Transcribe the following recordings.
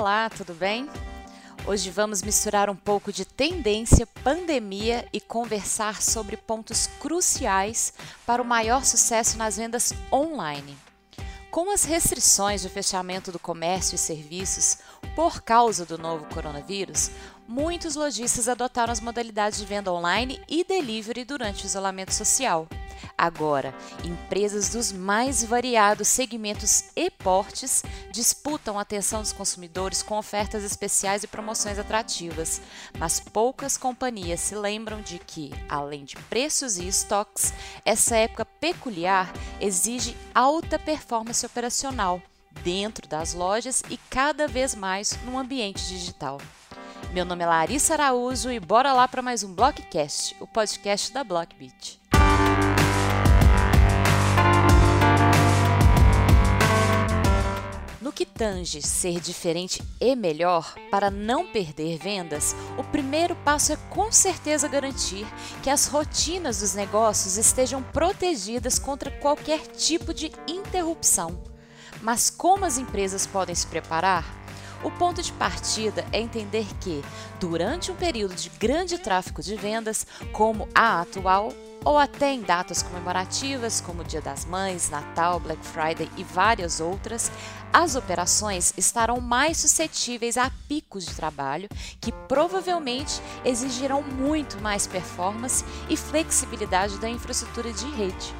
Olá, tudo bem? Hoje vamos misturar um pouco de tendência, pandemia e conversar sobre pontos cruciais para o maior sucesso nas vendas online. Com as restrições de fechamento do comércio e serviços por causa do novo coronavírus, muitos lojistas adotaram as modalidades de venda online e delivery durante o isolamento social. Agora, empresas dos mais variados segmentos e portes disputam a atenção dos consumidores com ofertas especiais e promoções atrativas, mas poucas companhias se lembram de que, além de preços e estoques, essa época peculiar exige alta performance operacional dentro das lojas e cada vez mais no ambiente digital. Meu nome é Larissa Araújo e bora lá para mais um Blockcast, o podcast da Blockbeat. No que tange ser diferente e melhor, para não perder vendas, o primeiro passo é com certeza garantir que as rotinas dos negócios estejam protegidas contra qualquer tipo de interrupção. Mas como as empresas podem se preparar? O ponto de partida é entender que, durante um período de grande tráfego de vendas, como a atual, ou até em datas comemorativas como Dia das Mães, Natal, Black Friday e várias outras, as operações estarão mais suscetíveis a picos de trabalho que provavelmente exigirão muito mais performance e flexibilidade da infraestrutura de rede.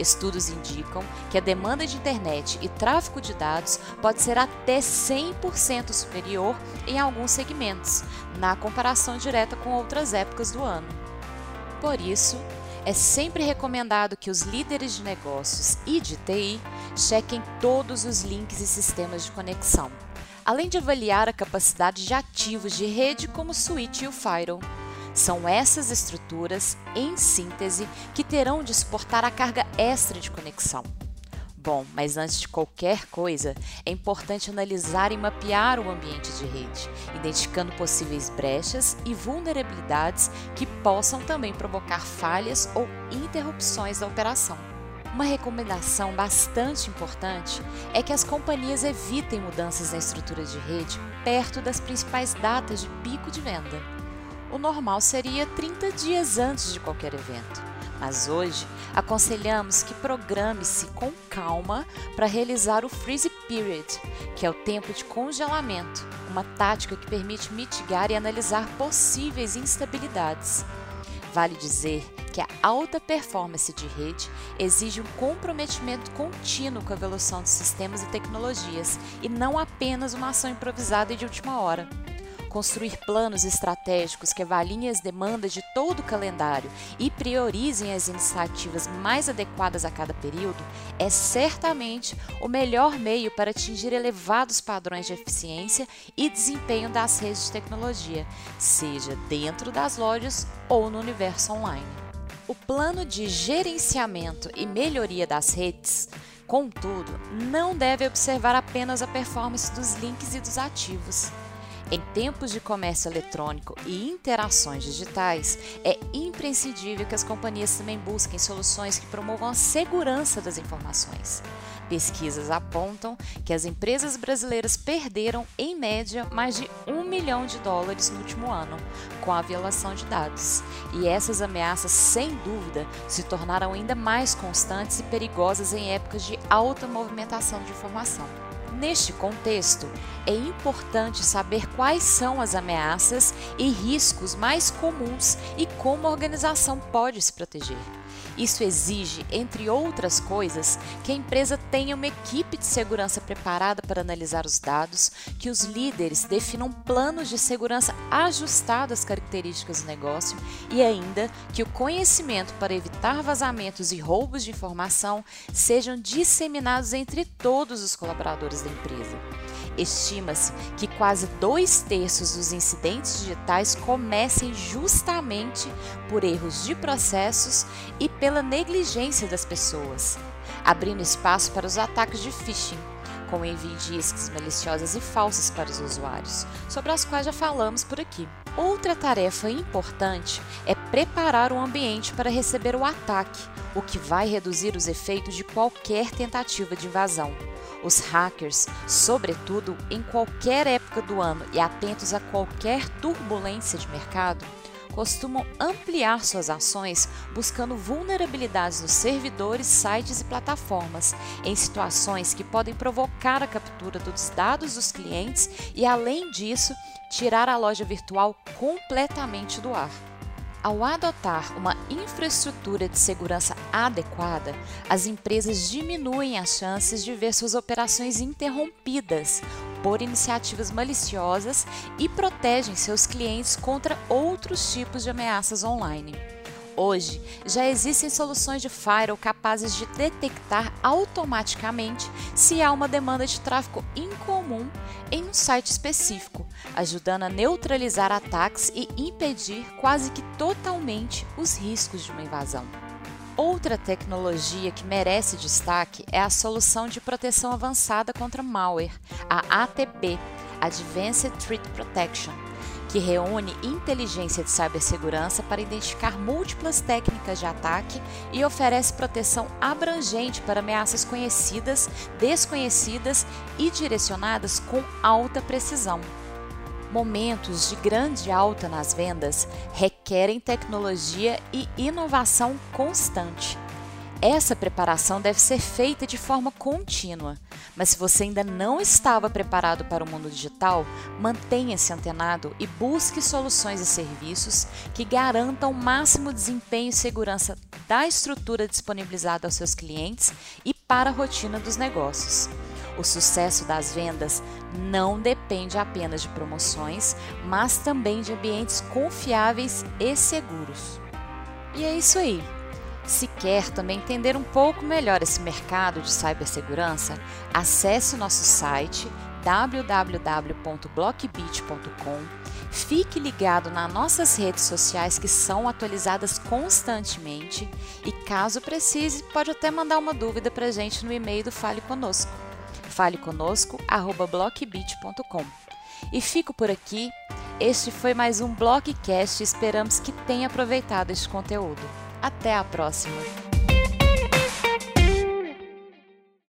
Estudos indicam que a demanda de internet e tráfego de dados pode ser até 100% superior em alguns segmentos, na comparação direta com outras épocas do ano. Por isso, é sempre recomendado que os líderes de negócios e de TI chequem todos os links e sistemas de conexão, além de avaliar a capacidade de ativos de rede como o switch e o firewall. São essas estruturas, em síntese, que terão de suportar a carga extra de conexão. Bom, mas antes de qualquer coisa, é importante analisar e mapear o ambiente de rede, identificando possíveis brechas e vulnerabilidades que possam também provocar falhas ou interrupções da operação. Uma recomendação bastante importante é que as companhias evitem mudanças na estrutura de rede perto das principais datas de pico de venda. O normal seria 30 dias antes de qualquer evento mas hoje aconselhamos que programe-se com calma para realizar o freeze period, que é o tempo de congelamento, uma tática que permite mitigar e analisar possíveis instabilidades. Vale dizer que a alta performance de rede exige um comprometimento contínuo com a evolução dos sistemas e tecnologias e não apenas uma ação improvisada e de última hora construir planos estratégicos que avaliem as demandas de todo o calendário e priorizem as iniciativas mais adequadas a cada período é certamente o melhor meio para atingir elevados padrões de eficiência e desempenho das redes de tecnologia, seja dentro das lojas ou no universo online. O plano de gerenciamento e melhoria das redes Contudo, não deve observar apenas a performance dos links e dos ativos. Em tempos de comércio eletrônico e interações digitais, é imprescindível que as companhias também busquem soluções que promovam a segurança das informações. Pesquisas apontam que as empresas brasileiras perderam, em média, mais de um milhão de dólares no último ano com a violação de dados. E essas ameaças, sem dúvida, se tornaram ainda mais constantes e perigosas em épocas de alta movimentação de informação. Neste contexto, é importante saber quais são as ameaças e riscos mais comuns e como a organização pode se proteger. Isso exige, entre outras coisas, que a empresa tenha uma equipe de segurança preparada para analisar os dados, que os líderes definam planos de segurança ajustados às características do negócio e ainda que o conhecimento para evitar vazamentos e roubos de informação sejam disseminados entre todos os colaboradores da empresa. Estima-se que quase dois terços dos incidentes digitais comecem justamente por erros de processos e pela negligência das pessoas, abrindo espaço para os ataques de phishing, com envio de iscas maliciosas e falsas para os usuários, sobre as quais já falamos por aqui. Outra tarefa importante é preparar o ambiente para receber o ataque, o que vai reduzir os efeitos de qualquer tentativa de invasão. Os hackers, sobretudo em qualquer época do ano e atentos a qualquer turbulência de mercado, costumam ampliar suas ações buscando vulnerabilidades nos servidores, sites e plataformas, em situações que podem provocar a captura dos dados dos clientes e, além disso, tirar a loja virtual completamente do ar. Ao adotar uma infraestrutura de segurança adequada, as empresas diminuem as chances de ver suas operações interrompidas por iniciativas maliciosas e protegem seus clientes contra outros tipos de ameaças online. Hoje, já existem soluções de firewall capazes de detectar automaticamente se há uma demanda de tráfego incomum em um site específico, ajudando a neutralizar ataques e impedir quase que totalmente os riscos de uma invasão. Outra tecnologia que merece destaque é a solução de proteção avançada contra malware, a ATP, Advanced Threat Protection que reúne inteligência de cibersegurança para identificar múltiplas técnicas de ataque e oferece proteção abrangente para ameaças conhecidas, desconhecidas e direcionadas com alta precisão. Momentos de grande alta nas vendas requerem tecnologia e inovação constante. Essa preparação deve ser feita de forma contínua, mas se você ainda não estava preparado para o mundo digital, mantenha-se antenado e busque soluções e serviços que garantam o máximo desempenho e segurança da estrutura disponibilizada aos seus clientes e para a rotina dos negócios. O sucesso das vendas não depende apenas de promoções, mas também de ambientes confiáveis e seguros. E é isso aí. Se quer também entender um pouco melhor esse mercado de cibersegurança, acesse o nosso site www.blockbit.com. Fique ligado nas nossas redes sociais que são atualizadas constantemente e caso precise, pode até mandar uma dúvida para a gente no e-mail do Fale Conosco, faleconosco@blockbit.com. E fico por aqui. Este foi mais um Blockcast. Esperamos que tenha aproveitado este conteúdo. Até a próxima!